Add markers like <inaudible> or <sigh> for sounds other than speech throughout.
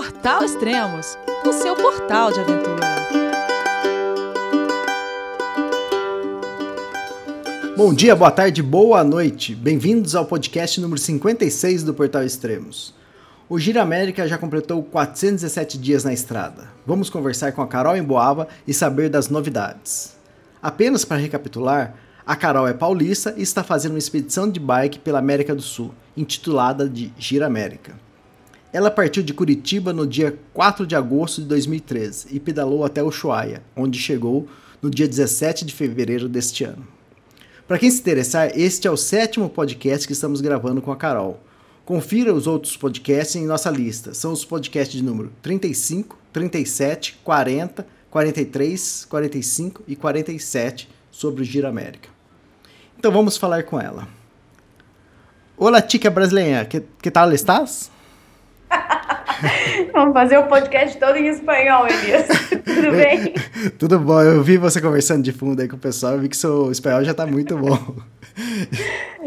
Portal Extremos, o seu portal de aventura. Bom dia, boa tarde, boa noite. Bem-vindos ao podcast número 56 do Portal Extremos. O Gira América já completou 417 dias na estrada. Vamos conversar com a Carol em Boava e saber das novidades. Apenas para recapitular, a Carol é paulista e está fazendo uma expedição de bike pela América do Sul, intitulada de Gira América. Ela partiu de Curitiba no dia 4 de agosto de 2013 e pedalou até Ushuaia, onde chegou no dia 17 de fevereiro deste ano. Para quem se interessar, este é o sétimo podcast que estamos gravando com a Carol. Confira os outros podcasts em nossa lista. São os podcasts de número 35, 37, 40, 43, 45 e 47 sobre o Giro América. Então vamos falar com ela. Olá, tica brasileira, que, que tal estás? <laughs> Vamos fazer o podcast todo em espanhol, Elias. <laughs> Tudo bem? <laughs> Tudo bom. Eu vi você conversando de fundo aí com o pessoal, eu vi que seu espanhol já tá muito bom.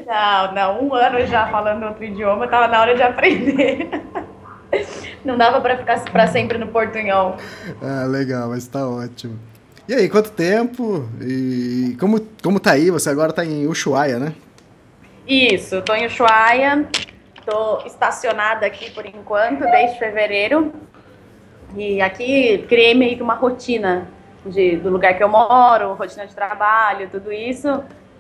Não, não, um ano já falando outro idioma, tava na hora de aprender. Não dava para ficar para sempre no portunhol. Ah, legal, mas tá ótimo. E aí, quanto tempo? E como, como tá aí? Você agora tá em Ushuaia, né? Isso, tô em Ushuaia, tô estacionada aqui por enquanto, desde fevereiro. E aqui criei meio que uma rotina de, do lugar que eu moro, rotina de trabalho, tudo isso.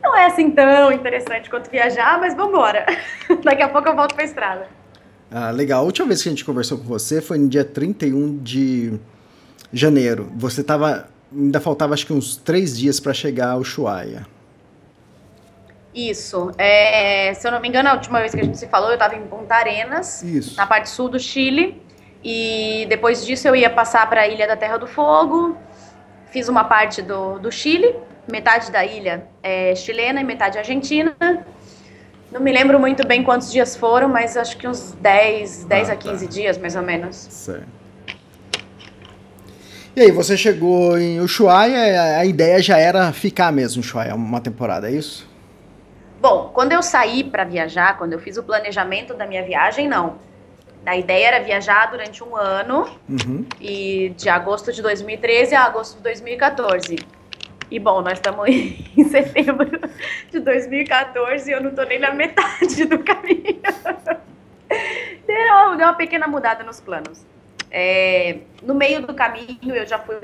Não é assim tão interessante quanto viajar, mas vamos embora. <laughs> Daqui a pouco eu volto pra estrada. Ah, legal. A última vez que a gente conversou com você foi no dia 31 de janeiro. Você tava. Ainda faltava acho que uns três dias para chegar ao Ushuaia. Isso. É, se eu não me engano, a última vez que a gente se falou, eu estava em Punta Arenas, Isso. na parte sul do Chile. E depois disso eu ia passar para a Ilha da Terra do Fogo. Fiz uma parte do, do Chile, metade da ilha é chilena e metade argentina. Não me lembro muito bem quantos dias foram, mas acho que uns 10, 10 Ah, a 15 tá. dias, mais ou menos. Certo. E aí, você chegou em Ushuaia, a ideia já era ficar mesmo em Ushuaia uma temporada, é isso? Bom, quando eu saí para viajar, quando eu fiz o planejamento da minha viagem, não. A ideia era viajar durante um ano, Uhum. e de agosto de 2013 a agosto de 2014. E bom, nós estamos em <laughs> setembro de 2014 e eu não tô nem na metade do caminho. <laughs> Deu, deu uma pequena mudada nos planos. É, no meio do caminho eu já fui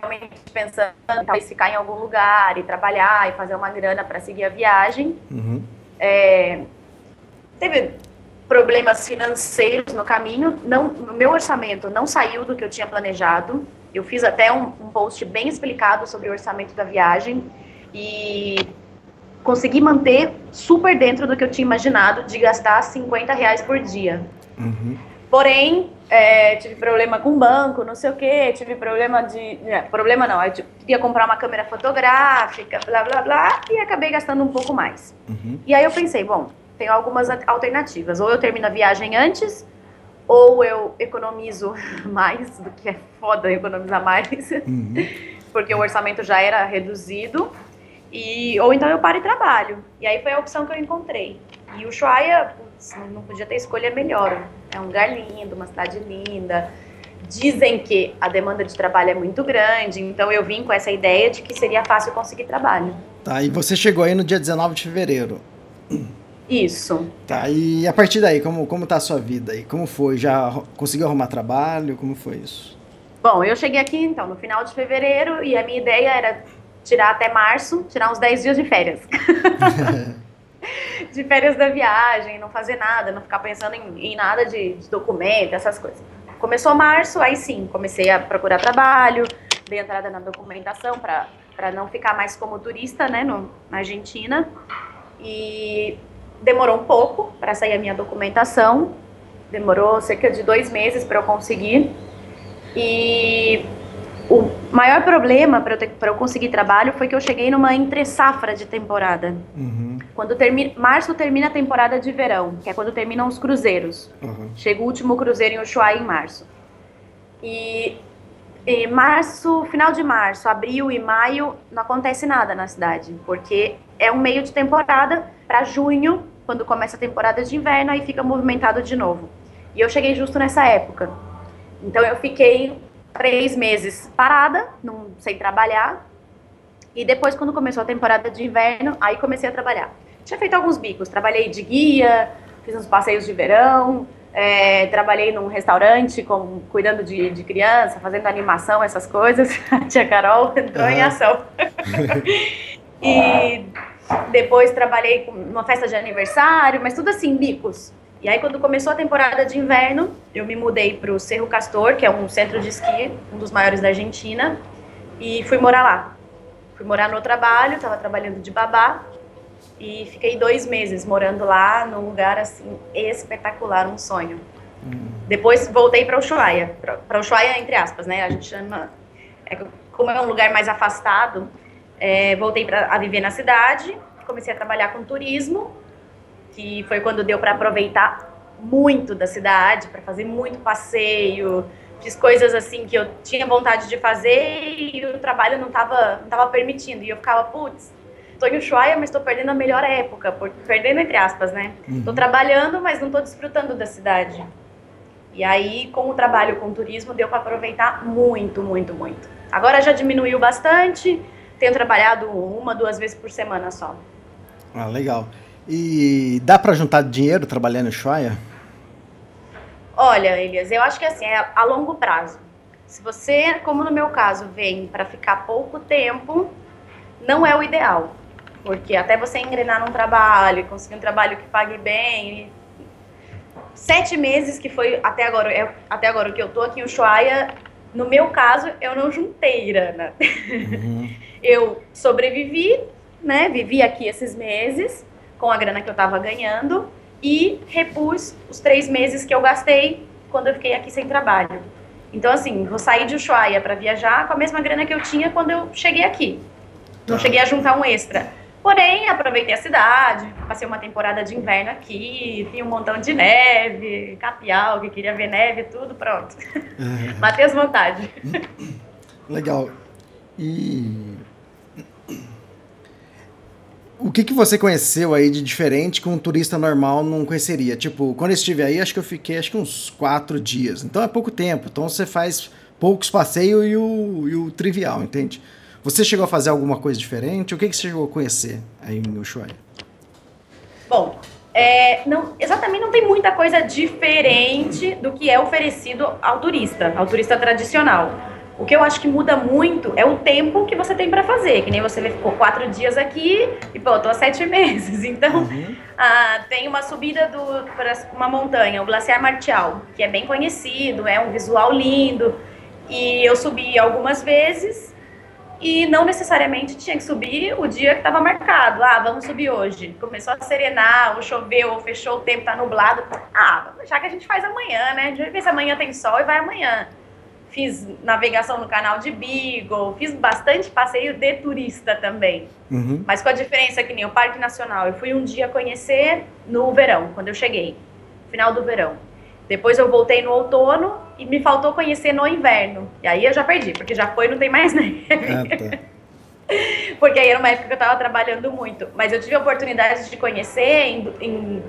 realmente pensando em talvez ficar em algum lugar e trabalhar e fazer uma grana para seguir a viagem. Uhum. É, teve problemas financeiros no caminho. Não, meu orçamento não saiu do que eu tinha planejado. Eu fiz até um, um post bem explicado sobre o orçamento da viagem e consegui manter super dentro do que eu tinha imaginado de gastar 50 reais por dia. Uhum. Porém, é, tive problema com o banco, não sei o que, tive problema de. é, problema não, eu queria comprar uma câmera fotográfica, blá blá blá, e acabei gastando um pouco mais. Uhum. E aí eu pensei, bom, tem algumas alternativas. Ou eu termino a viagem antes, ou eu economizo <laughs> mais, do que é foda economizar mais, Uhum. <laughs> porque o orçamento já era reduzido. E, ou então eu paro e trabalho. E aí foi a opção que eu encontrei. E o Ushuaia, putz, não- não podia ter escolha melhor. É um lugar lindo, uma cidade linda. Dizem que a demanda de trabalho é muito grande, então eu vim com essa ideia de que seria fácil conseguir trabalho. Tá, e você chegou aí no dia 19 de fevereiro. Isso. Tá, e a partir daí, como, como tá a sua vida aí? Como foi? Já conseguiu arrumar trabalho? Como foi isso? Bom, eu cheguei aqui então no final de fevereiro e a minha ideia era tirar até março, tirar uns 10 dias de férias. <laughs> <laughs> de férias da viagem, não fazer nada, não ficar pensando em, em nada de, de documento, essas coisas. Começou março, aí sim, comecei a procurar trabalho, dei entrada na documentação para não ficar mais como turista, né, no, na Argentina. E demorou um pouco para sair a minha documentação, demorou cerca de dois meses para eu conseguir. E o maior problema para eu, ter- eu conseguir trabalho foi que eu cheguei numa entre safra de temporada. Uhum. Quando termina, março termina a temporada de verão, que é quando terminam os cruzeiros. Uhum. Chega o último cruzeiro em Ushuaia em março. E, e março, final de março, abril e maio, não acontece nada na cidade, porque é um meio de temporada para junho, quando começa a temporada de inverno, aí fica movimentado de novo. E eu cheguei justo nessa época. Então eu fiquei três meses parada, não, sem trabalhar. E depois, quando começou a temporada de inverno, aí comecei a trabalhar. Tinha feito alguns bicos, trabalhei de guia, fiz uns passeios de verão, é, trabalhei num restaurante com, cuidando de, de criança, fazendo animação, essas coisas. A <laughs> tia Carol entrou uhum. em ação. <laughs> e depois trabalhei com uma festa de aniversário, mas tudo assim, bicos. E aí, quando começou a temporada de inverno, eu me mudei para o Cerro Castor, que é um centro de esqui, um dos maiores da Argentina, e fui morar lá. Fui morar no trabalho, estava trabalhando de babá, e fiquei dois meses morando lá, num lugar assim espetacular, um sonho. Depois voltei para Ushuaia, para Ushuaia entre aspas, né? A gente chama, é, como é um lugar mais afastado, é, voltei para a viver na cidade, comecei a trabalhar com turismo que foi quando deu para aproveitar muito da cidade, para fazer muito passeio, fiz coisas assim que eu tinha vontade de fazer e o trabalho não estava não tava permitindo. E eu ficava, putz, tô em Ushuaia, mas estou perdendo a melhor época, por, perdendo entre aspas, né? Estou uhum. trabalhando, mas não estou desfrutando da cidade. E aí, com o trabalho com o turismo, deu para aproveitar muito, muito, muito. Agora já diminuiu bastante, tenho trabalhado uma, duas vezes por semana só. Ah, legal. E dá para juntar dinheiro trabalhando em Ushuaia? Olha, Elias, eu acho que assim, é a longo prazo. Se você, como no meu caso, vem para ficar pouco tempo, não é o ideal. Porque até você engrenar num trabalho, conseguir um trabalho que pague bem. Sete meses que foi até agora, é, até agora que eu tô aqui em Ushuaia, no meu caso, eu não juntei grana. Uhum. <laughs> eu sobrevivi, né? Vivi aqui esses meses com a grana que eu estava ganhando e repus os três meses que eu gastei quando eu fiquei aqui sem trabalho. Então, assim, vou sair de Ushuaia para viajar com a mesma grana que eu tinha quando eu cheguei aqui. Não cheguei a juntar um extra. Porém, aproveitei a cidade, passei uma temporada de inverno aqui, tinha um montão de neve, capial, que queria ver neve, tudo, pronto. Uhum. Matei <laughs> as vontades. Legal. E o que, que você conheceu aí de diferente que um turista normal não conheceria? Tipo, quando eu estive aí, acho que eu fiquei acho que uns quatro dias. Então é pouco tempo. Então você faz poucos passeios e o, e o trivial, entende? Você chegou a fazer alguma coisa diferente? O que, que você chegou a conhecer aí em Ushuaia? Bom, é, não, exatamente não tem muita coisa diferente do que é oferecido ao turista, ao turista tradicional. O que eu acho que muda muito é o tempo que você tem para fazer. Que nem você ficou quatro dias aqui e, pô, eu tô há sete <laughs> meses. Então, uhum. ah, tem uma subida para uma montanha, o Glaciar Martial, que é bem conhecido, é um visual lindo. E eu subi algumas vezes e não necessariamente tinha que subir o dia que estava marcado. Ah, vamos subir hoje. Começou a serenar, ou choveu, ou fechou o tempo, tá nublado. Ah, já que a gente faz amanhã, né? A gente vai ver se amanhã tem sol e vai amanhã fiz navegação no canal de Beagle, fiz bastante passeio de turista também. Uhum. Mas com a diferença que nem o Parque Nacional, eu fui um dia conhecer no verão, quando eu cheguei, final do verão. Depois eu voltei no outono e me faltou conhecer no inverno. E aí eu já perdi, porque já foi e não tem mais <laughs> neve. Ah, tá. porque aí era uma época que eu estava trabalhando muito. Mas eu tive a oportunidade de conhecer em, em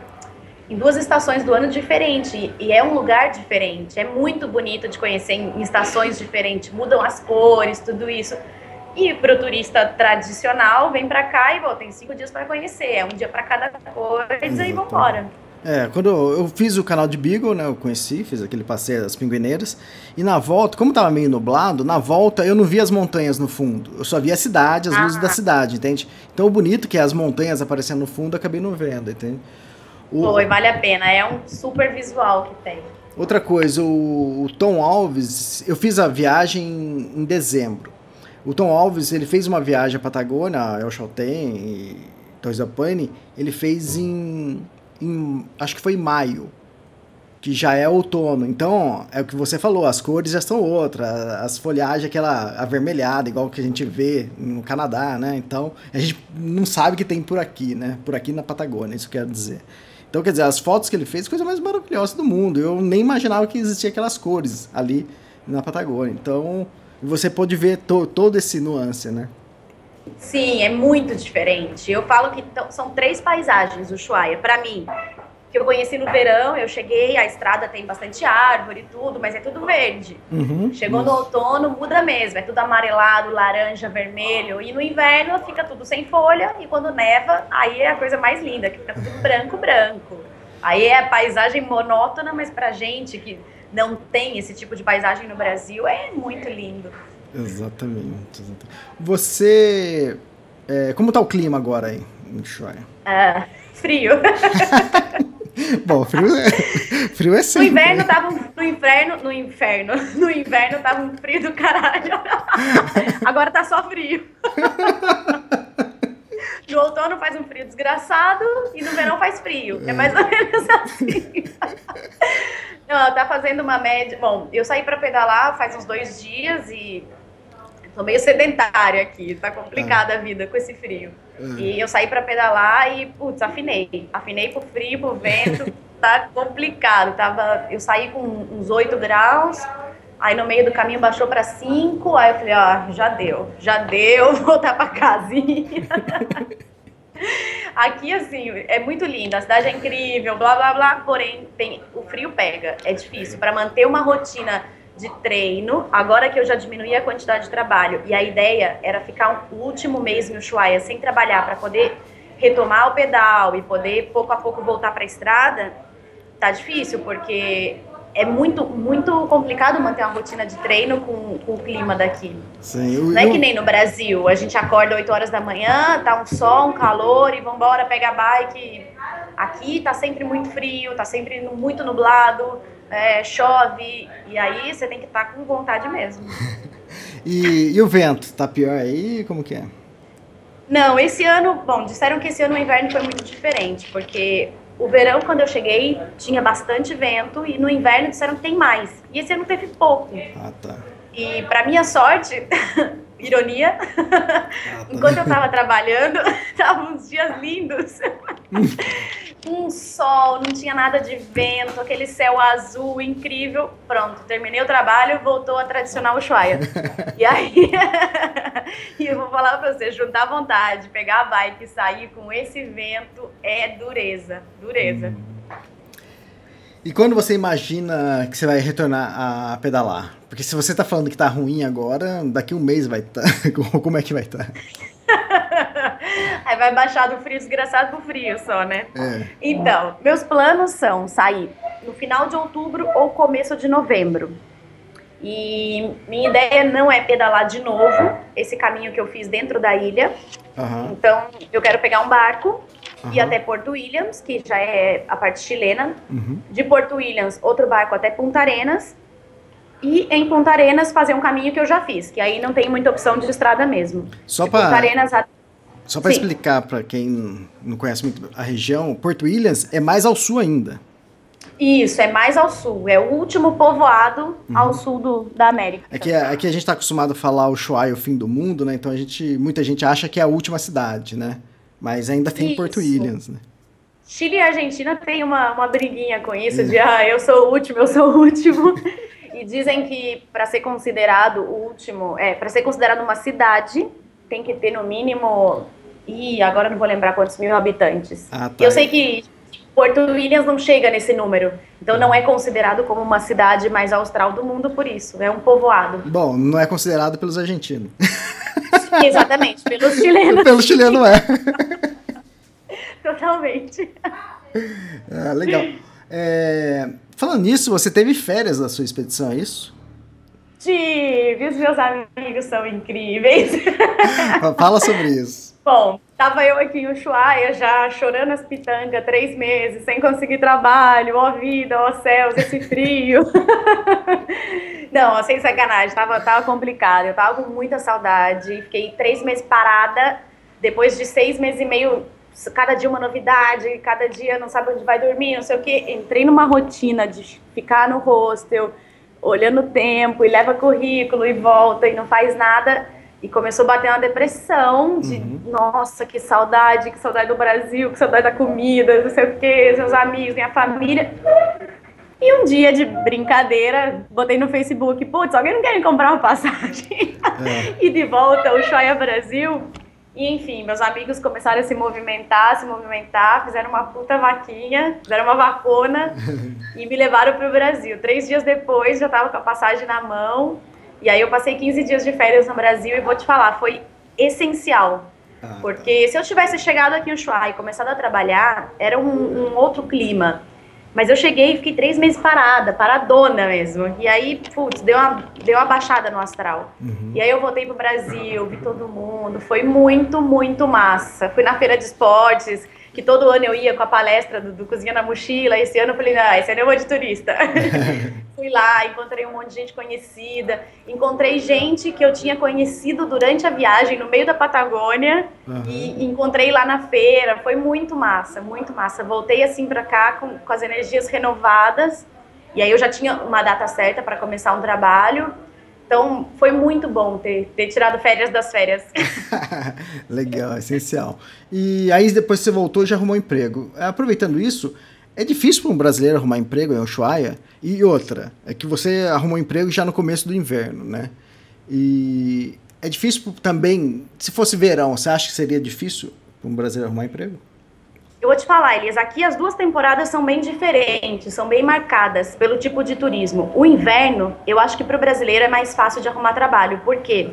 em duas estações do ano diferentes e é um lugar diferente. É muito bonito de conhecer em estações diferentes, mudam as cores, tudo isso. E para o turista tradicional, vem para cá e volta, tem cinco dias para conhecer, é um dia para cada coisa Exato. e vambora. É, quando eu fiz o canal de Beagle, né, eu conheci, fiz aquele passeio das pinguineiras, e na volta, como tava meio nublado, na volta eu não vi as montanhas no fundo, eu só vi a cidade, as ah. luzes da cidade, entende? Então o bonito que é as montanhas aparecendo no fundo, eu acabei não vendo, entende? O... Foi, vale a pena. É um super visual que tem. Outra coisa, o, o, Tom Alves, eu fiz a viagem em dezembro. O Tom Alves, ele fez uma viagem à Patagônia, El Chaltén e Toisapane, ele fez em, em, acho que foi em maio, que já é outono. Então, é o que você falou, as cores já são outras, as folhagens aquela avermelhada, igual que a gente vê no Canadá, né? Então, a gente não sabe que tem por aqui, né? Por aqui na Patagônia, isso quero dizer. Então, quer dizer, as fotos que ele fez, coisa mais maravilhosa do mundo. Eu nem imaginava que existia aquelas cores ali na Patagônia. Então, você pode ver to todo esse nuance, né? Sim, é muito diferente. Eu falo que são três paisagens, o Ushuaia. Para mim, que eu conheci no verão, eu cheguei, a estrada tem bastante árvore e tudo, mas é tudo verde. Uhum, Chegou no outono, muda mesmo, é tudo amarelado, laranja, vermelho, e no inverno fica tudo sem folha, e quando neva, aí é a coisa mais linda, que fica tudo branco, branco. Aí é a paisagem monótona, mas pra gente que não tem esse tipo de paisagem no Brasil, é muito lindo. Exatamente. exatamente. Você. É, como tá o clima agora aí em Ushuaia? Ah, frio. <laughs> Bom, frio é, <laughs> frio é No sempre. inverno tava um, no inverno, no inferno, <laughs> no inverno tava um frio do caralho. <laughs> Agora tá só frio. No outono faz um frio desgraçado e no verão faz frio. É mais ou menos assim. Não, tá fazendo uma média. Bom, eu saí pra pedalar faz uns dois dias e tô meio sedentária aqui. Tá complicada a vida com esse frio. E eu saí pra pedalar e, putz, afinei. Afinei pro frio, pro vento. <laughs> tá complicado. Tava, eu saí com uns 8 graus. Aí no meio do caminho baixou pra 5. Aí eu falei, ó, já deu. Já deu, <laughs> vou voltar pra casinha. <laughs> Aqui, assim, é muito lindo, a cidade é incrível, blá blá blá, porém, tem, o frio pega, é difícil. Para manter uma rotina de treino, agora que eu já diminuí a quantidade de trabalho, e a ideia era ficar o último mês no Ushuaia sem trabalhar para poder retomar o pedal e poder pouco a pouco voltar para a estrada, tá difícil, porque é muito, muito complicado manter uma rotina de treino com, com o clima daqui. Sim, eu, Não é eu- que nem no Brasil, a gente acorda 8 horas da manhã, tá um sol, um calor e vambora, pega a bike. Aqui tá sempre muito frio, tá sempre muito nublado, é, chove, e aí você tem que estar com vontade mesmo. <laughs> e, e o vento? Tá pior aí? Como que é? Não, esse ano, bom, disseram que esse ano o inverno foi muito diferente, porque o verão, quando eu cheguei, tinha bastante vento, e no inverno disseram que tem mais. E esse ano teve pouco. Ah, tá. E para minha sorte, <laughs> ironia, Ah, <laughs> enquanto eu tava trabalhando, <laughs> estavam uns dias lindos. <laughs> um sol, não tinha nada de vento, aquele céu azul incrível. Pronto, terminei o trabalho, voltou a tradicional Ushuaia. e aí, e eu vou falar pra você, juntar vontade, pegar a bike e sair com esse vento é dureza, dureza. E quando você imagina que você vai retornar a pedalar? Porque se você tá falando que tá ruim agora, daqui um mês vai <laughs> estar. Como é que vai estar? <laughs> Aí vai baixar do frio desgraçado pro frio só, né? É. Então, meus planos são sair no final de outubro ou começo de novembro. E minha ideia não é pedalar de novo esse caminho que eu fiz dentro da ilha. Aham. Então, eu quero pegar um barco e Aham. até Porto Williams, que já é a parte chilena. Uhum. De Porto Williams, outro barco até Punta Arenas. E em Punta Arenas fazer um caminho que eu já fiz, que aí não tem muita opção de estrada mesmo. Só para Arenas só Sim. explicar para quem não conhece muito a região, Porto Williams é mais ao sul ainda. Isso, é mais ao sul. É o último povoado Uhum. ao sul do, da América. É que, é que a gente tá acostumado a falar o Ushuaia, o fim do mundo, né? Então a gente, muita gente acha que é a última cidade, né? Mas ainda tem Porto Isso. Williams, né? Chile e Argentina tem uma, uma briguinha com isso de ah, eu sou o último, eu sou o último. <laughs> e dizem que para ser considerado o último, é, para ser considerado uma cidade, tem que ter no mínimo. Ih, agora não vou lembrar quantos mil habitantes. Ah, tá. Eu sei que Porto Williams não chega nesse número. Então não é considerado como uma cidade mais austral do mundo por isso. É um povoado. Bom, não é considerado pelos argentinos. Exatamente, pelos <laughs> chilenos, Pelo chileno é. <laughs> totalmente. Ah, legal. É, falando nisso, você teve férias da sua expedição, é isso? Tive, os meus amigos são incríveis. <laughs> Fala sobre isso. Bom, tava eu aqui em Ushuaia já chorando as pitangas três meses, sem conseguir trabalho, ó vida, ó céus, esse frio. <laughs> Não, sem sacanagem, tava, tava complicado. Eu tava com muita saudade, fiquei três meses parada, depois de seis meses e meio, cada dia uma novidade, cada dia não sabe onde vai dormir, não sei o quê. Entrei numa rotina de ficar no hostel, olhando o tempo, e leva currículo e volta e não faz nada. E começou a bater uma depressão de, Uhum. nossa, que saudade, que saudade do Brasil, que saudade da comida, não sei o quê, seus amigos, minha família. E um dia de brincadeira, botei no Facebook, putz, alguém não quer comprar uma passagem? É. <laughs> e de volta ao Choia Brasil. E, enfim, meus amigos começaram a se movimentar, se movimentar, fizeram uma puta vaquinha, fizeram uma vacona <laughs> e me levaram para o Brasil. Três dias depois, já estava com a passagem na mão. E aí eu passei 15 dias de férias no Brasil e vou te falar, foi essencial. Ah, porque tá. se eu tivesse chegado aqui em Ushuaia e começado a trabalhar, era um, um outro clima. Mas eu cheguei e fiquei três meses parada, paradona mesmo. E aí, putz, deu uma, deu uma baixada no astral. Uhum. E aí eu voltei pro Brasil, vi todo mundo. Foi muito, muito massa. Fui na feira de esportes, que todo ano eu ia com a palestra do, do Cozinha na Mochila. Esse ano eu falei, ah, esse ano eu vou de turista. <laughs> Fui lá, encontrei um monte de gente conhecida. Encontrei gente que eu tinha conhecido durante a viagem no meio da Patagônia. Uhum. E encontrei lá na feira. Foi muito massa, muito massa. Voltei assim para cá com, com as energias renovadas. E aí eu já tinha uma data certa para começar um trabalho. Então, foi muito bom ter, ter tirado férias das férias. <laughs> Legal, essencial. E aí, depois que você voltou, já arrumou emprego. Aproveitando isso, é difícil para um brasileiro arrumar emprego em Ushuaia? E outra, é que você arrumou emprego já no começo do inverno, né? E é difícil também, se fosse verão, você acha que seria difícil para um brasileiro arrumar emprego? Eu vou te falar, Elias, aqui as duas temporadas são bem diferentes, são bem marcadas pelo tipo de turismo. O inverno, eu acho que para o brasileiro é mais fácil de arrumar trabalho, porque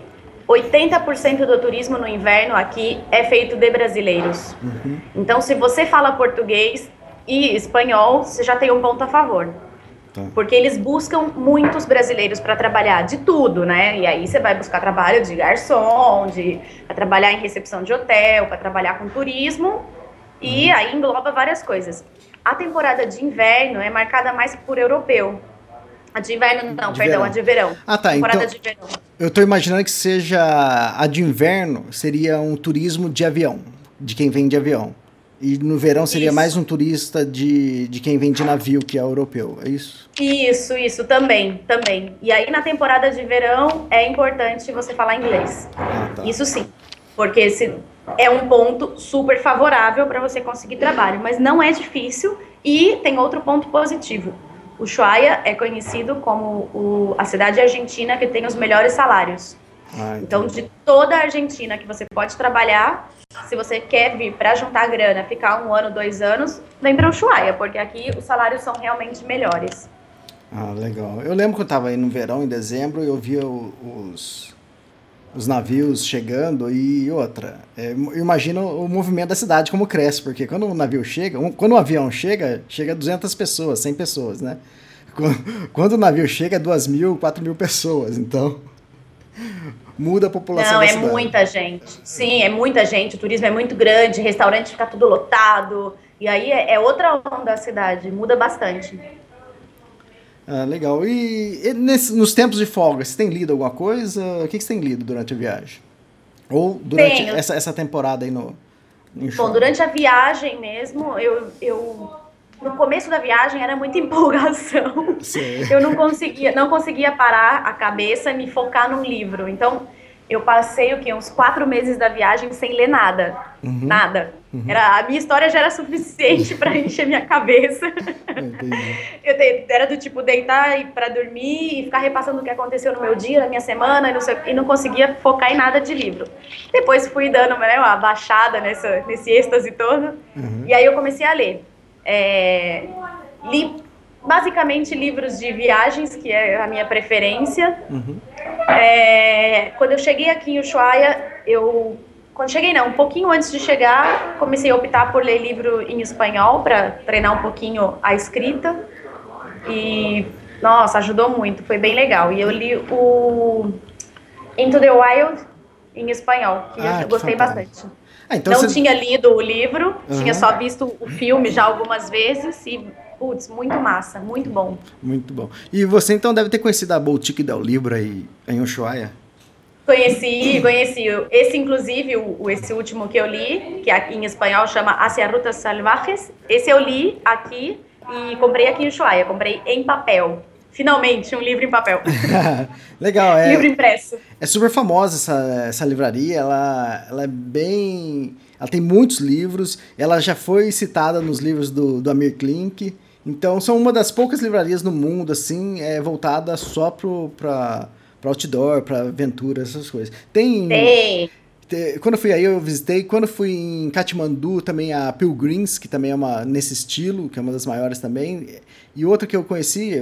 80% do turismo no inverno aqui é feito de brasileiros. Uhum. Então, se você fala português e espanhol, você já tem um ponto a favor. Tá. Porque eles buscam muitos brasileiros para trabalhar de tudo, né? E aí você vai buscar trabalho de garçom, de trabalhar em recepção de hotel, para trabalhar com turismo e aí engloba várias coisas. A temporada de inverno é marcada mais por europeu. A de inverno não, de perdão, verão. a de verão. Ah, tá. Temporada então, de verão. Eu estou imaginando que seja a de inverno seria um turismo de avião, de quem vem de avião. E no verão seria isso. mais um turista de, de quem vem de navio, que é europeu, é isso? Isso, isso, também, também. E aí na temporada de verão é importante você falar inglês. Ah, tá. Isso sim. Porque se, é um ponto super favorável para você conseguir trabalho, mas não é difícil e tem outro ponto positivo. O Ushuaia é conhecido como o, a cidade argentina que tem os melhores salários. Ah, então, de toda a Argentina que você pode trabalhar, se você quer vir para juntar grana, ficar um ano, dois anos, vem para o Ushuaia, porque aqui os salários são realmente melhores. Ah, legal. Eu lembro que eu estava aí no verão, em dezembro, e eu via os, os navios chegando e outra. É, imagina o movimento da cidade como cresce, porque quando o navio chega, um, quando o avião chega, chega 200 pessoas, 100 pessoas, né? Quando, quando o navio chega, 2 mil, 4 mil pessoas, então <laughs> muda a população Não, é cidade. muita gente. Sim, é muita gente, o turismo é muito grande, restaurante fica tudo lotado, e aí é, é outra onda da cidade, muda bastante. Ah, legal. E, e nesse, nos tempos de folga, você tem lido alguma coisa? O que, que você tem lido durante a viagem? Ou durante essa, essa temporada aí no, Bom, durante a viagem mesmo, eu, eu no começo da viagem era muita <laughs> empolgação. Sim. Eu não conseguia, não conseguia parar a cabeça e me focar num livro. Então, eu passei o quê? Uns quatro meses da viagem sem ler nada. Uhum. Nada. Uhum. Era, a minha história já era suficiente para <laughs> encher minha cabeça. eu era do tipo deitar para dormir e ficar repassando o que aconteceu no meu dia, na minha semana, e não, sei, e não conseguia focar em nada de livro. Depois fui dando né, uma baixada nessa, nesse êxtase todo. Uhum. E aí eu comecei a ler. É, li basicamente livros de viagens, que é a minha preferência. Uhum. É, quando eu cheguei aqui em Ushuaia, eu quando cheguei não, um pouquinho antes de chegar, comecei a optar por ler livro em espanhol para treinar um pouquinho a escrita e nossa, ajudou muito, foi bem legal. E eu li o Into the Wild em espanhol, que ah, eu gostei bastante. Ah, então não você... tinha lido o livro, uhum. tinha só visto o filme já algumas vezes e Putz, muito massa, muito bom. Muito bom. E você então deve ter conhecido a Boutique del Libro aí em Ushuaia? Conheci, conheci. Esse, inclusive, o, esse último que eu li, que aqui em espanhol chama Hacia Rutas Salvajes, esse eu li aqui e comprei aqui em Ushuaia, comprei em papel. Finalmente, um livro em papel. <laughs> Legal, é. livro impresso. É super famosa essa, essa livraria, ela, ela é bem. Ela tem muitos livros, ela já foi citada nos livros do, do Amir Klink. Então, são uma das poucas livrarias no mundo, assim, é, voltada só para para outdoor, para aventura, essas coisas. Tem, tem. quando eu fui aí, eu visitei. Quando fui em Katmandu, também a Pilgrims, que também é uma nesse estilo, que é uma das maiores também. E outra que eu conheci,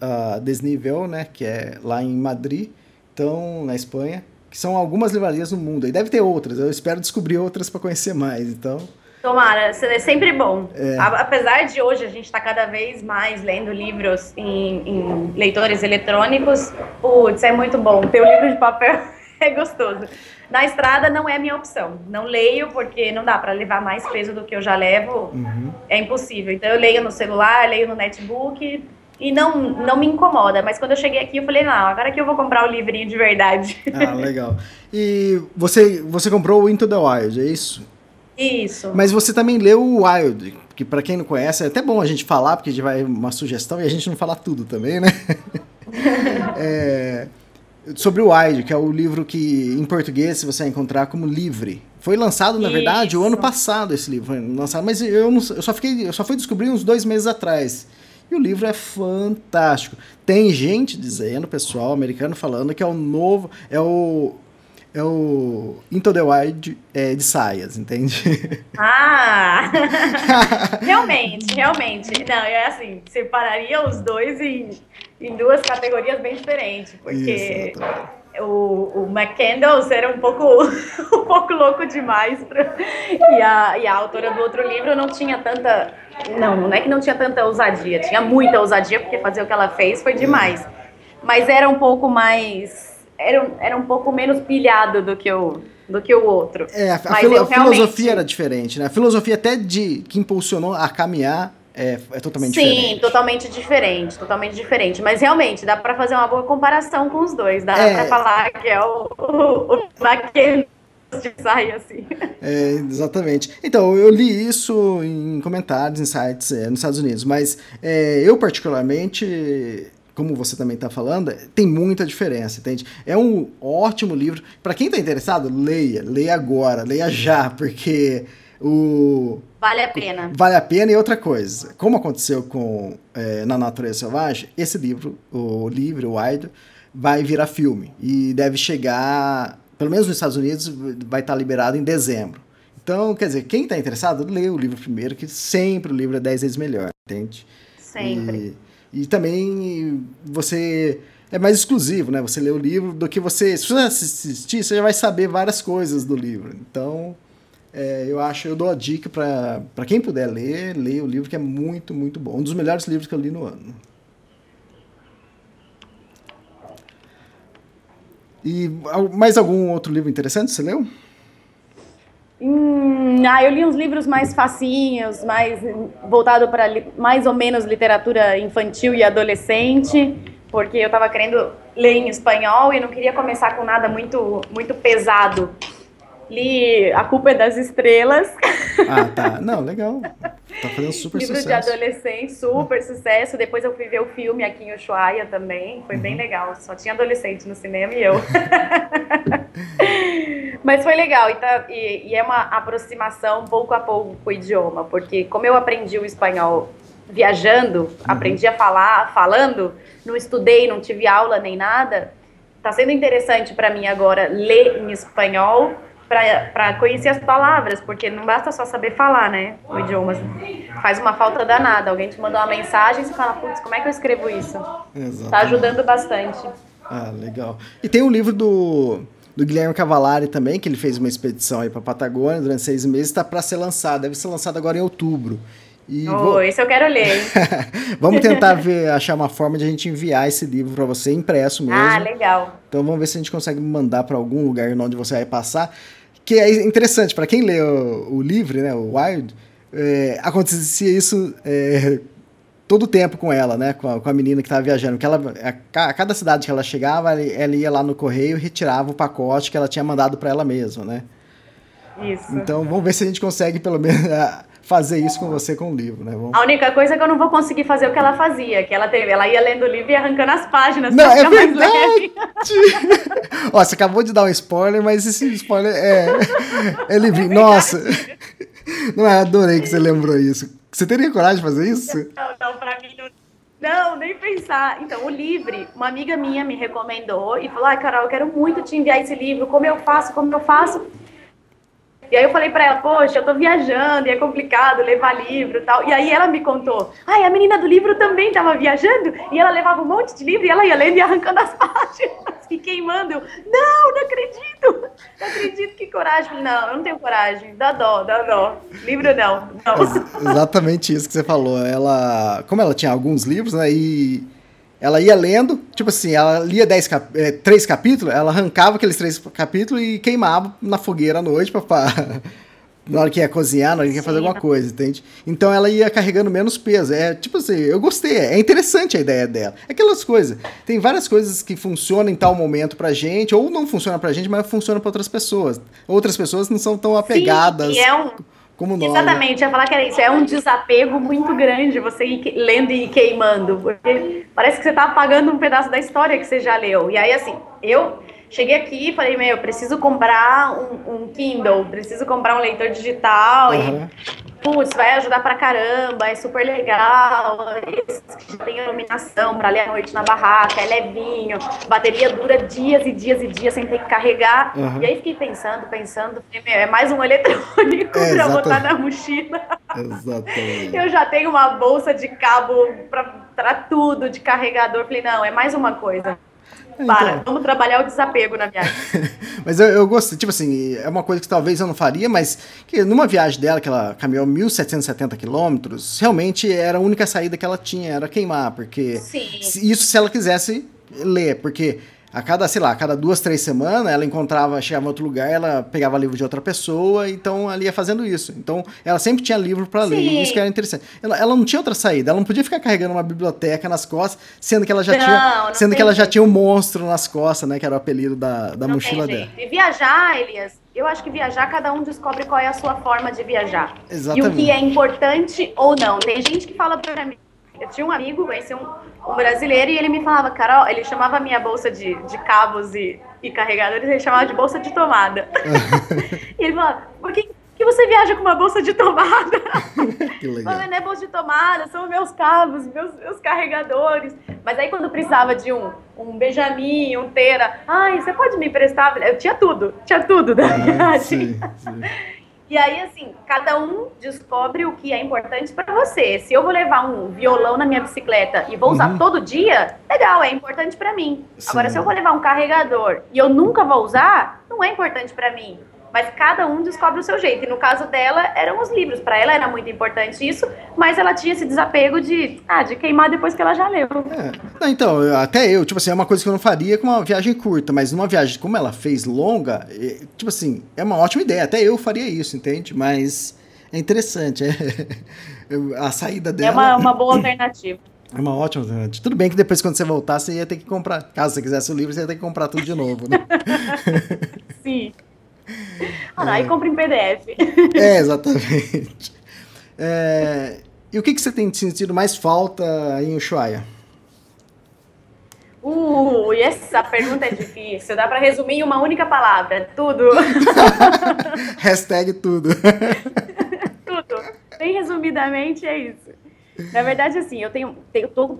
a, a Desnível, né? Que é lá em Madrid, então, na Espanha. Que são algumas livrarias no mundo. E deve ter outras. Eu espero descobrir outras para conhecer mais. Então. Tomara, é sempre bom. É. Apesar de hoje a gente estar tá cada vez mais lendo livros em, em leitores eletrônicos, putz, é muito bom. Ter o livro de papel <laughs> é gostoso. Na estrada não é minha opção. Não leio porque não dá para levar mais peso do que eu já levo. Uhum. É impossível. Então eu leio no celular, leio no netbook e não, não me incomoda. Mas quando eu cheguei aqui, eu falei, não, agora que eu vou comprar o livrinho de verdade. Ah, <laughs> legal. E você, você comprou o Into the Wild, é isso? Isso. Mas você também leu o Wild, que para quem não conhece, é até bom a gente falar, porque a gente vai uma sugestão e a gente não fala tudo também, né? <laughs> é, sobre o Wild, que é o livro que em português você vai encontrar como Livre. Foi lançado, na Isso. verdade, o ano passado esse livro foi lançado, mas eu, não, eu só fiquei, eu só fui descobrir uns dois meses atrás. E o livro é fantástico. Tem gente dizendo, pessoal americano falando que é o novo, é o é o Into the Wild é, de saias, entende? <laughs> Ah! <laughs> realmente, realmente. Não, é assim, separaria os dois em em duas categorias bem diferentes, porque o, o McCandles era um pouco, <laughs> um pouco louco demais pra, e, a, e a autora do outro livro não tinha tanta. Não, não é que não tinha tanta ousadia, tinha muita ousadia, porque fazer o que ela fez foi demais. Mas era um pouco mais. Era, era um pouco menos pilhado do que o, do que o outro. É, a, a, filo, a realmente... filosofia era diferente, né? A filosofia até de que impulsionou a caminhar é, é totalmente Sim, diferente. Sim, totalmente diferente, totalmente diferente. Mas realmente, dá para fazer uma boa comparação com os dois. Dá é... para falar que é o, o, o naquele sai assim. É, exatamente. Então, eu li isso em comentários, em sites é, nos Estados Unidos, mas é, eu particularmente como você também está falando, tem muita diferença, entende? É um ótimo livro. Para quem está interessado, leia, leia agora, leia já, porque o Vale a pena. Vale a pena. E outra coisa, como aconteceu com é, Na Natureza Selvagem, esse livro, o livro, o Wild, vai virar filme. E deve chegar, pelo menos nos Estados Unidos, vai estar liberado em dezembro. Então, quer dizer, quem está interessado, lê o livro primeiro, que sempre o livro é 10 vezes melhor, entende? Sempre. E, e também você é mais exclusivo, né? Você lê o livro do que você. Se você assistir, você já vai saber várias coisas do livro. Então, é, eu acho, eu dou a dica para quem puder ler, ler o livro que é muito, muito bom. Um dos melhores livros que eu li no ano. E mais algum outro livro interessante você leu? Hum, ah, eu li uns livros mais facinhos, mais voltado para mais ou menos literatura infantil e adolescente, porque eu estava querendo ler em espanhol e não queria começar com nada muito muito pesado. Li A Culpa é das Estrelas. Ah, tá. Não, legal. Tá fazendo super Livro sucesso. Livro de adolescente, super sucesso. Depois eu fui ver o filme aqui em Ushuaia também. Foi uhum. bem legal. Só tinha adolescente no cinema e eu. <laughs> Mas foi legal. E, tá, e, e é uma aproximação pouco a pouco com o idioma. Porque como eu aprendi o espanhol viajando, uhum. aprendi a falar, falando, não estudei, não tive aula nem nada. Tá sendo interessante para mim agora ler em espanhol para conhecer as palavras, porque não basta só saber falar, né? O idioma faz uma falta danada. Alguém te manda uma mensagem e você fala, putz, como é que eu escrevo isso? Exatamente. Tá ajudando bastante. Ah, legal. E tem um livro do, do Guilherme Cavalari também, que ele fez uma expedição aí para Patagônia durante seis meses, está para ser lançado. Deve ser lançado agora em outubro. E oh, vou... esse eu quero ler. <laughs> vamos tentar ver, achar uma forma de a gente enviar esse livro para você impresso mesmo. Ah, legal. Então vamos ver se a gente consegue mandar para algum lugar onde você vai passar. Que é interessante, para quem lê o, o livro, né, o Wild, é, acontecia isso é, todo o tempo com ela, né, com a, com a menina que estava viajando. Que ela, a, a, cada cidade que ela chegava, ela ia lá no correio e retirava o pacote que ela tinha mandado para ela mesma, né? Isso. Então vamos ver se a gente consegue pelo menos <laughs> fazer isso com você com o livro, né? Vamos... A única coisa é que eu não vou conseguir fazer o que ela fazia, que ela teve, ela ia lendo o livro e arrancando as páginas. Não, é verdade. <laughs> Ó, você acabou de dar um spoiler, mas esse spoiler é, <laughs> é livrinho. É Nossa, não é, adorei que você lembrou isso. Você teria coragem de fazer isso? Não, não, pra mim não Não, nem pensar. Então, o Livre, uma amiga minha me recomendou e falou: Ai, Carol, eu quero muito te enviar esse livro. Como eu faço? Como eu faço? E aí eu falei para ela, poxa, eu tô viajando e é complicado levar livro e tal. E aí ela me contou, ai, a menina do livro também tava viajando e ela levava um monte de livro e ela ia lendo e arrancando as <laughs> páginas e queimando. Eu, não, não acredito, não acredito, que coragem. Não, eu não tenho coragem, dá dó, dá dó. Livro não, não. exatamente isso que você falou. Ela, como ela tinha alguns livros, né, e ela ia lendo, tipo assim, ela lia dez cap é, três capítulos, ela arrancava aqueles três capítulos e queimava na fogueira à noite pra, pra <laughs> na hora que ia cozinhar, na hora que ia fazer alguma coisa, entende? Então ela ia carregando menos peso. É tipo assim, eu gostei, é interessante a ideia dela. É aquelas coisas. Tem várias coisas que funcionam em tal momento pra gente, ou não funciona pra gente, mas funciona pra outras pessoas. Outras pessoas não são tão apegadas. Sim, é um como nós. Exatamente, ia falar que era isso. É um desapego muito grande você ir lendo e queimando. Porque parece que você está apagando um pedaço da história que você já leu. E aí, assim, eu cheguei aqui e falei, meu, preciso comprar um, um Kindle, preciso comprar um leitor digital. Uhum. E putz, vai ajudar pra caramba, é super legal, tem iluminação pra ler à noite na barraca, é levinho, bateria dura dias e dias e dias sem ter que carregar. Uhum. E aí fiquei pensando, pensando, é mais um eletrônico é, <laughs> pra botar na mochila. Exatamente. Eu já tenho uma bolsa de cabo pra, pra tudo, de carregador. Falei, não, é mais uma coisa. Então. Para, vamos trabalhar o desapego na viagem. <laughs> mas eu, eu gostei, tipo assim, é uma coisa que talvez eu não faria, mas que numa viagem dela, que ela caminhou 1.770 quilômetros, realmente era a única saída que ela tinha, era queimar, porque Sim. isso se ela quisesse ler, porque a cada, sei lá, a cada duas, três semanas, ela encontrava, chegava em outro lugar, ela pegava livro de outra pessoa, então ela ia fazendo isso. Então, ela sempre tinha livro para ler, isso que era interessante. Ela, ela, não tinha outra saída, ela não podia ficar carregando uma biblioteca nas costas, sendo que ela já não, tinha, não sendo que ela já tinha um monstro nas costas, né, que era o apelido da, da não mochila dela. E viajar, Elias, eu acho que viajar, cada um descobre qual é a sua forma de viajar. Exatamente. E o que é importante ou não. Tem gente que fala para mim, eu tinha um amigo, conheci um, um, brasileiro, e ele me falava, Carol, ele chamava a minha bolsa de, de cabos e, e carregadores, ele chamava de bolsa de tomada. <laughs> e ele falava, por que, que você viaja com uma bolsa de tomada? <laughs> que legal. Falei, não é bolsa de tomada, são meus cabos, meus, meus carregadores. Mas aí quando precisava de um, um Benjamin, um Teira, ai, você pode me emprestar? Eu tinha tudo, tinha tudo da ah, viagem. Sim, sim. E aí, assim, cada um descobre o que é importante para você. Se eu vou levar um violão na minha bicicleta e vou usar uhum. todo dia, legal, é importante para mim. Sim. Agora, se eu vou levar um carregador e eu nunca vou usar, não é importante para mim mas cada um descobre o seu jeito. E no caso dela, eram os livros. Para ela era muito importante isso, mas ela tinha esse desapego de, ah, de queimar depois que ela já leu. É. então, até eu, tipo assim, é uma coisa que eu não faria com uma viagem curta, mas numa viagem como ela fez longa, tipo assim, é uma ótima ideia. Até eu faria isso, entende? Mas é interessante. É... <laughs> A saída dela. É uma, uma boa alternativa. É uma ótima alternativa. Tudo bem que depois, quando você voltar, você ia ter que comprar. Caso você quisesse o livro, você ia ter que comprar tudo de novo, né? <laughs> Sim. Ah, não, aí compra em PDF. É, exatamente. É, e o que, que você tem sentido mais falta em Ushuaia? Uh, essa pergunta é difícil. Dá para resumir em uma única palavra. Tudo. <laughs> Hashtag tudo. <laughs> tudo. Bem resumidamente é isso. Na verdade, assim, eu tenho, tenho tô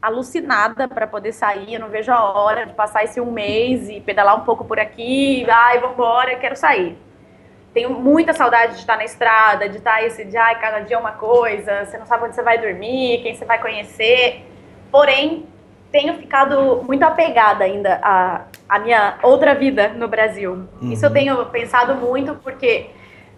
alucinada para poder sair. Eu não vejo a hora de passar esse um mês e pedalar um pouco por aqui. Ai, vambora, quero sair. Tenho muita saudade de estar na estrada, de estar esse dia, ai, cada dia é uma coisa, você não sabe onde você vai dormir, quem você vai conhecer. Porém, tenho ficado muito apegada ainda à, à minha outra vida no Brasil. Uhum. Isso eu tenho pensado muito porque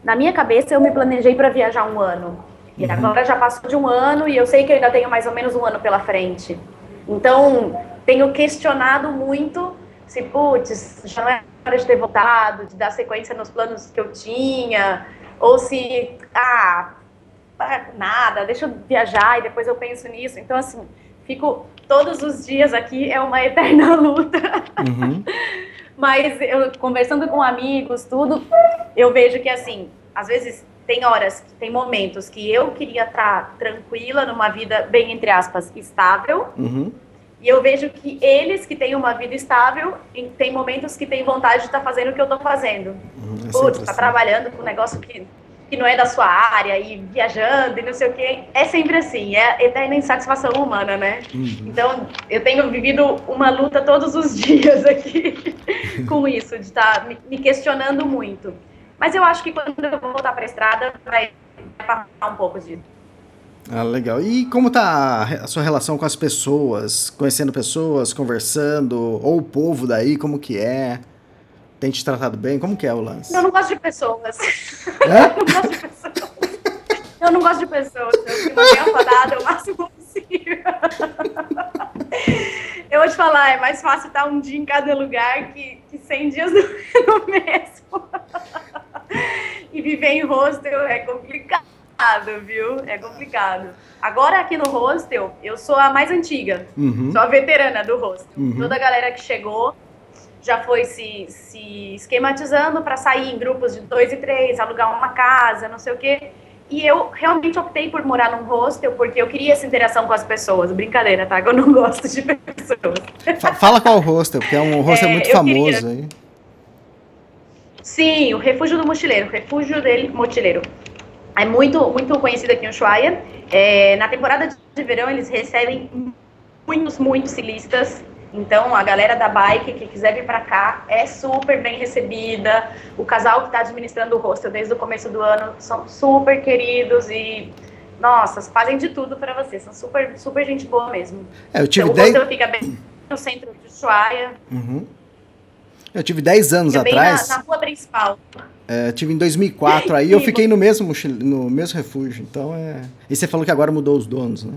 na minha cabeça eu me planejei para viajar um ano. E uhum. agora já passou de um ano e eu sei que eu ainda tenho mais ou menos um ano pela frente. Então, tenho questionado muito se, putz, já não é hora de ter voltado, de dar sequência nos planos que eu tinha, ou se, ah, nada, deixa eu viajar e depois eu penso nisso. Então, assim, fico todos os dias aqui, é uma <laughs> eterna luta. Uhum. Mas eu conversando com amigos, tudo, eu vejo que, assim, às vezes tem horas, tem momentos que eu queria estar tranquila numa vida bem entre aspas estável. Uhum. E eu vejo que eles que têm uma vida estável, tem momentos que têm vontade de estar fazendo o que eu estou fazendo. Uhum, é Putz, tá assim. trabalhando com um negócio que que não é da sua área e viajando e não sei o quê. É sempre assim, é eterna insatisfação humana, né? Uhum. Então, eu tenho vivido uma luta todos os <laughs> dias aqui com isso, de estar tá me questionando muito. Mas eu acho que quando eu voltar para a estrada, vai passar um pouco disso. Ah, legal. E como tá a sua relação com as pessoas? Conhecendo pessoas, conversando, ou o povo daí, como que é? tem te tratado bem? Como que é o lance? Eu não gosto de pessoas. É? <laughs> Eu não gosto de pessoas. Eu não gosto de pessoas. Eu me mantenho afadada o máximo possível. Eu vou te falar, é mais fácil estar um dia em cada lugar que, que 100 dias no, <laughs> no mesmo. E viver em hostel é complicado, viu? É complicado. Agora aqui no hostel, eu sou a mais antiga. Uhum. Sou a veterana do hostel. Uhum. Toda a galera que chegou já foi se, se esquematizando para sair em grupos de dois e três, alugar uma casa, não sei o quê. E eu realmente optei por morar num hostel porque eu queria essa interação com as pessoas. Brincadeira, tá? Eu não gosto de <laughs> pessoas. Fala qual hostel, porque é um hostel é, muito famoso queria... aí. Sim, o Refúgio do Mochileiro, Refúgio dele Mochileiro. É muito, muito conhecido aqui em Ushuaia. É, na temporada de verão, eles recebem muitos, muitos ciclistas então, a galera da bike que quiser vir para cá é super bem recebida. O casal que está administrando o hostel desde o começo do ano são super queridos e nossa, fazem de tudo para você. São super, super gente boa mesmo. É, eu tive então, o hostel fica bem no centro de Ushuaia. Uhum. Eu tive 10 anos fica atrás. Na, na, rua principal. É, tive em 2004, aí eu fiquei no mesmo, no mesmo refúgio. Então é. E você falou que agora mudou os donos, né?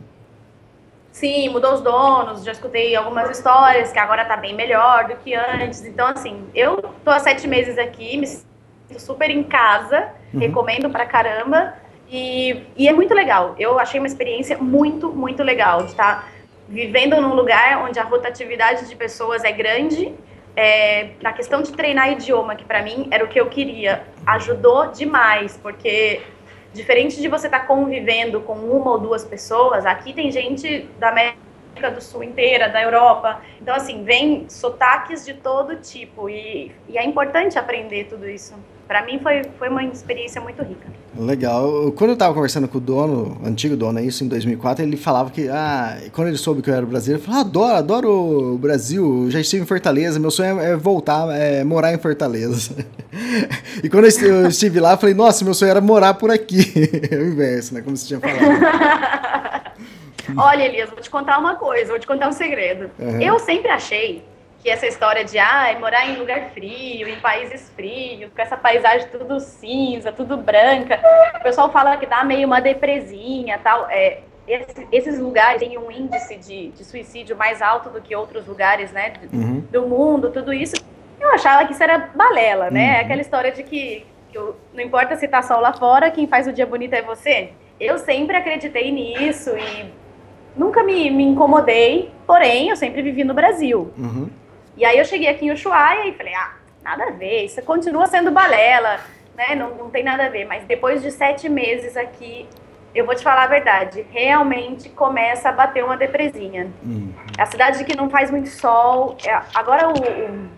Sim, mudou os donos, já escutei algumas histórias que agora tá bem melhor do que antes. Então, assim, eu tô há sete meses aqui, me sinto super em casa, uhum. recomendo pra caramba. E, e é muito legal. Eu achei uma experiência muito, muito legal de estar tá vivendo num lugar onde a rotatividade de pessoas é grande. É, na questão de treinar idioma, que para mim era o que eu queria, ajudou demais, porque Diferente de você estar tá convivendo com uma ou duas pessoas, aqui tem gente da América do Sul inteira, da Europa. Então, assim, vem sotaques de todo tipo e, e é importante aprender tudo isso para mim foi, foi uma experiência muito rica. Legal. Quando eu estava conversando com o dono, antigo dono, isso em 2004, ele falava que, ah, quando ele soube que eu era brasileiro, ele falou, adoro, adoro o Brasil, já estive em Fortaleza, meu sonho é voltar, é morar em Fortaleza. <laughs> e quando eu estive lá, eu falei, nossa, meu sonho era morar por aqui. <laughs> é o inverso, né, como você tinha falado. <laughs> Olha, Elias, vou te contar uma coisa, vou te contar um segredo. Uhum. Eu sempre achei que essa história de ah, morar em lugar frio, em países frios, com essa paisagem tudo cinza, tudo branca, o pessoal fala que dá meio uma depresinha tal. É, esse, esses lugares têm um índice de, de, suicídio mais alto do que outros lugares né, do, uhum. do mundo, tudo isso. Eu achava que isso era balela, né? Uhum. Aquela história de que, que eu, não importa se tá sol lá fora, quem faz o dia bonito é você. Eu sempre acreditei nisso e nunca me, me incomodei, porém eu sempre vivi no Brasil. Uhum. E aí eu cheguei aqui em Ushuaia e falei, ah, nada a ver, isso continua sendo balela, né? Não, não tem nada a ver. Mas depois de sete meses aqui, eu vou te falar a verdade, realmente começa a bater uma depresinha. Uhum. A cidade que não faz muito sol, é, agora o, o,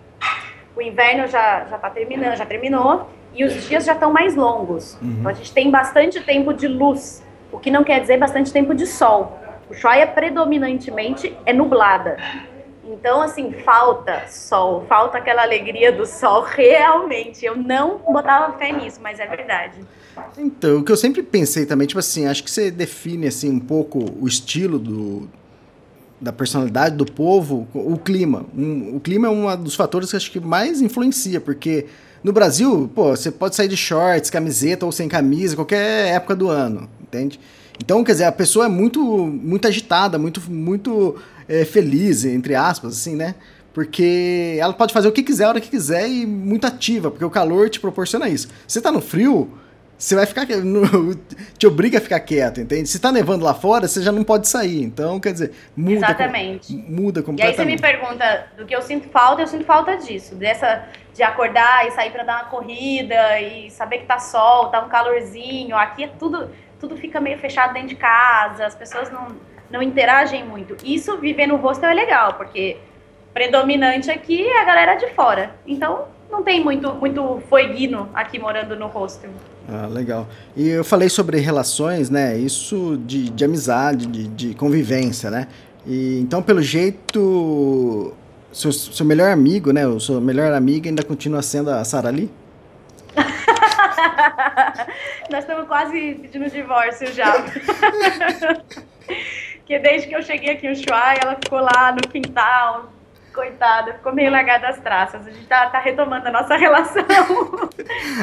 o, inverno já, já tá terminando, já terminou, e os dias já estão mais longos. Uhum. Então a gente tem bastante tempo de luz, o que não quer dizer bastante tempo de sol. O Ushuaia predominantemente é nublada. Então, assim, falta sol, falta aquela alegria do sol, <laughs> realmente. Eu não botava fé nisso, mas é verdade. Então, o que eu sempre pensei também, tipo assim, acho que você define assim um pouco o estilo do, da personalidade do povo, o clima. Um, o clima é um dos fatores que acho que mais influencia, porque no Brasil, pô, você pode sair de shorts, camiseta ou sem camisa, qualquer época do ano, entende? Então, quer dizer, a pessoa é muito, muito agitada, muito, muito é, feliz, entre aspas, assim, né? Porque ela pode fazer o que quiser, a hora que quiser e muito ativa, porque o calor te proporciona isso. Você tá no frio, você vai ficar. <laughs> te obriga a ficar quieto, entende? Se tá nevando lá fora, você já não pode sair. Então, quer dizer, muda. Exatamente. muda completamente. E aí você me pergunta do que eu sinto falta, eu sinto falta disso. Dessa. De acordar e sair para dar uma corrida e saber que tá sol, tá um calorzinho. Aqui é tudo. Tudo fica meio fechado dentro de casa, as pessoas não não interagem muito. Isso, viver no hostel é legal, porque predominante aqui é a galera de fora. Então, não tem muito, muito foguino aqui morando no hostel. Ah, legal. E eu falei sobre relações, né? Isso de, de amizade, de, de convivência, né? E, então, pelo jeito, seu, seu melhor amigo, né? O seu melhor amiga ainda continua sendo a Sara Lee? <laughs> Nós estamos quase pedindo divórcio já. <laughs> Porque desde que eu cheguei aqui em Ushuaia, ela ficou lá no quintal, coitada, ficou meio largada das traças. A gente tá, tá retomando a nossa <laughs> relação.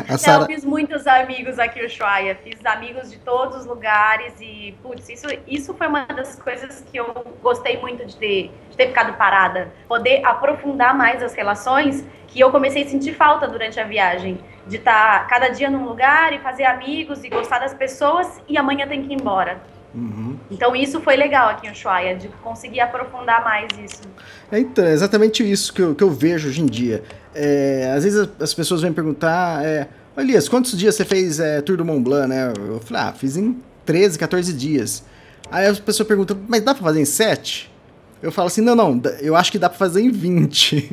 A Sarah... Eu fiz muitos amigos aqui em Ushuaia, fiz amigos de todos os lugares e, putz, isso, isso foi uma das coisas que eu gostei muito de ter, de ter ficado parada. Poder aprofundar mais as relações que eu comecei a sentir falta durante a viagem. De estar tá cada dia num lugar e fazer amigos e gostar das pessoas e amanhã tem que ir embora. Uhum. Então isso foi legal aqui em Ushuaia, de conseguir aprofundar mais isso. É, então, é exatamente isso que eu, que eu vejo hoje em dia. É, às vezes as pessoas vêm perguntar, é, Elias, quantos dias você fez é, Tour do Mont Blanc, né? Eu falei, ah, fiz em 13, 14 dias. Aí a pessoa pergunta, mas dá pra fazer em 7? Eu falo assim, não, não, eu acho que dá pra fazer em 20.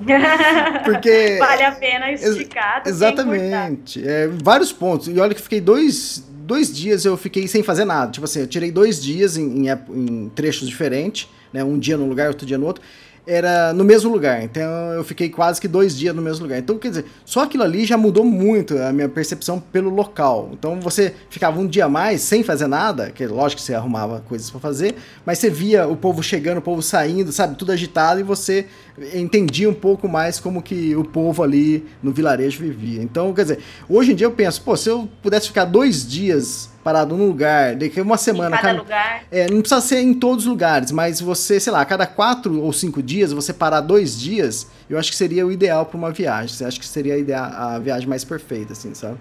<laughs> Porque... vale a pena esticar. Ex exatamente. É, vários pontos. E olha que fiquei dois, dois dias eu fiquei sem fazer nada. Tipo assim, eu tirei dois dias em, em, em trechos diferentes, né? Um dia num lugar, outro dia no outro era no mesmo lugar. Então eu fiquei quase que dois dias no mesmo lugar. Então, quer dizer, só aquilo ali já mudou muito a minha percepção pelo local. Então você ficava um dia mais sem fazer nada, que lógico que você arrumava coisas para fazer, mas você via o povo chegando, o povo saindo, sabe, tudo agitado e você entendia um pouco mais como que o povo ali no vilarejo vivia. Então, quer dizer, hoje em dia eu penso, pô, se eu pudesse ficar dois dias parado num lugar, daqui uma semana. Em cada, cada lugar. É, não precisa ser em todos os lugares, mas você, sei lá, a cada quatro ou cinco dias, você parar dois diis, eu acho que seria o ideal para uma viagem. Você acha que seria a, ideia, a viagem mais perfeita, assim, sabe?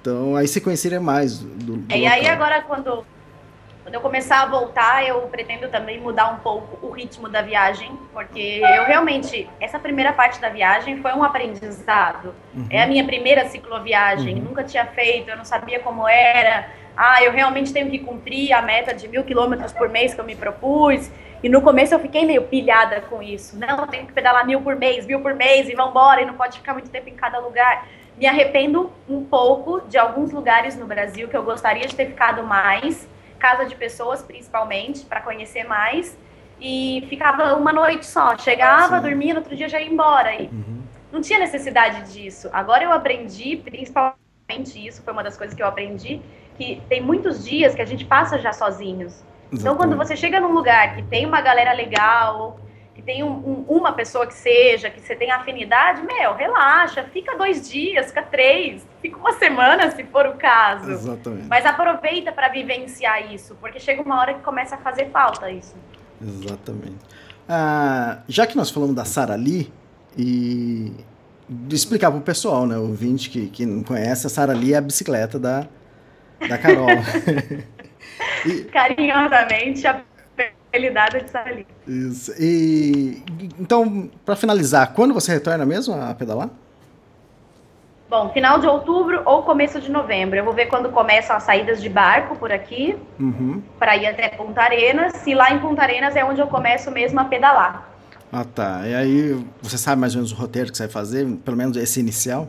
Então aí você conheceria mais do. do é, e aí agora quando quando eu começar a voltar, eu pretendo também mudar um pouco o ritmo da viagem, porque eu realmente, essa primeira parte da viagem foi um aprendizado. Uhum. É a minha primeira cicloviagem, uhum. nunca tinha feito, eu não sabia como era ah, eu realmente tenho que cumprir a meta de mil quilômetros por mês que eu me propus. E no começo eu fiquei meio pilhada com isso. Não, eu tenho que pedalar mil por mês, mil por mês, e vambora, e não pode ficar muito tempo em cada lugar. Me arrependo um pouco de alguns lugares no Brasil que eu gostaria de ter ficado mais, casa de pessoas principalmente, para conhecer mais. E ficava uma noite só. Chegava, Sim. dormia, no outro dia já ia embora. E uhum. não tinha necessidade disso. Agora eu aprendi, principalmente isso, foi uma das coisas que eu aprendi, que tem muitos dias que a gente passa já sozinhos. Exatamente. Então, quando você chega num lugar que tem uma galera legal, que tem um, um, uma pessoa que seja, que você tem afinidade, meu, relaxa, fica dois dias, fica três, fica uma semana se for o caso. Exatamente. Mas aproveita para vivenciar isso, porque chega uma hora que começa a fazer falta isso. Exatamente. Ah, já que nós falamos da Sara Lee, e explicar para o pessoal, né, o ouvinte que, que não conhece, a Sara Lee é a bicicleta da, da Carol. <laughs> <laughs> e... Carinhosamente apelidada de Sally. Isso. E então, para finalizar, quando você retorna mesmo a pedalar? Bom, final de outubro ou começo de novembro. Eu vou ver quando começam as saídas de barco por aqui, uhum. para ir até Punta Arenas. E lá em Punta Arenas é onde eu começo mesmo a pedalar. Ah, tá. E aí, você sabe mais ou menos o roteiro que você vai fazer? Pelo menos esse inicial?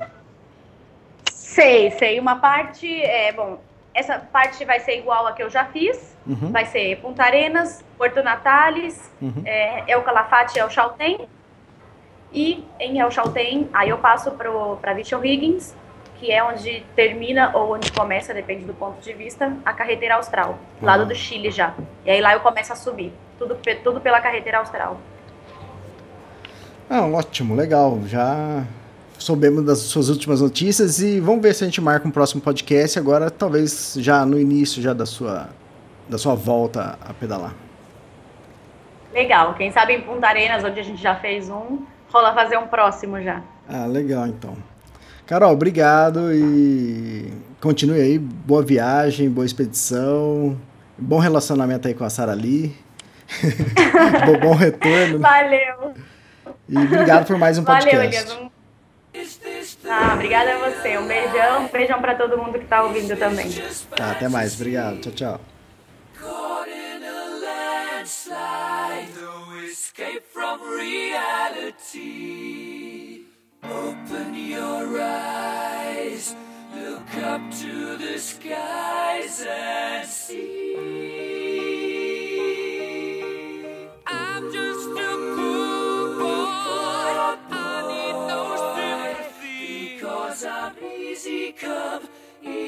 Sei, sei. Uma parte, é, bom, essa parte vai ser igual a que eu já fiz. Uhum. Vai ser Punta Arenas, Porto Natales, uhum. é, El Calafate e El Chaltén. E em El Chaltén, aí eu passo para Vichel Higgins, que é onde termina ou onde começa, depende do ponto de vista, a carreteira austral, uhum. lado do Chile já. E aí lá eu começo a subir, tudo, tudo pela carreteira austral. Ah, ótimo, legal. Já soubemos das suas últimas notícias e vamos ver se a gente marca um próximo podcast agora, talvez já no início já da sua da sua volta a pedalar. Legal. Quem sabe em Punta Arenas, onde a gente já fez um, rola fazer um próximo já. Ah, legal então. Carol, obrigado e continue aí. Boa viagem, boa expedição, bom relacionamento aí com a Sara Lee. <laughs> bom, retorno. Valeu. E obrigado por mais um podcast. Valeu, Elias. Ah, obrigada a você. Um beijão, um beijão para todo mundo que está ouvindo também. Tá, até mais. Obrigado. Tchau, tchau. Open your eyes. Look up to the skies and see.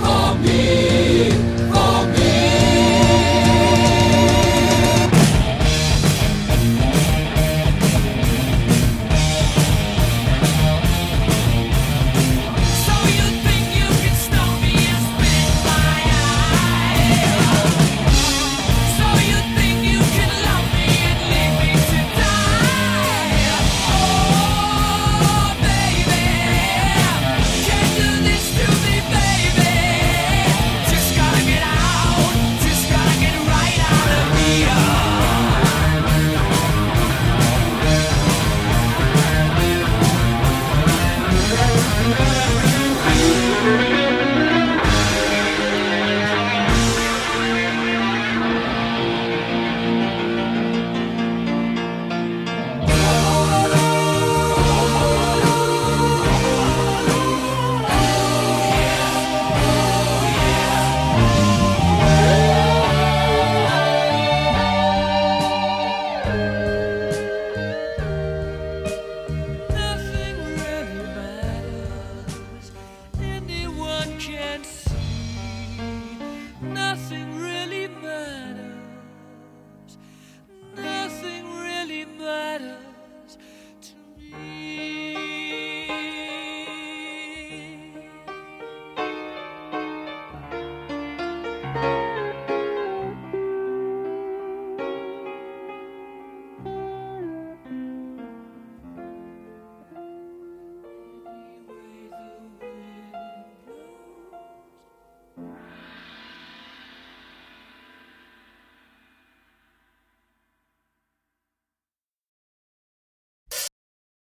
for me, for me.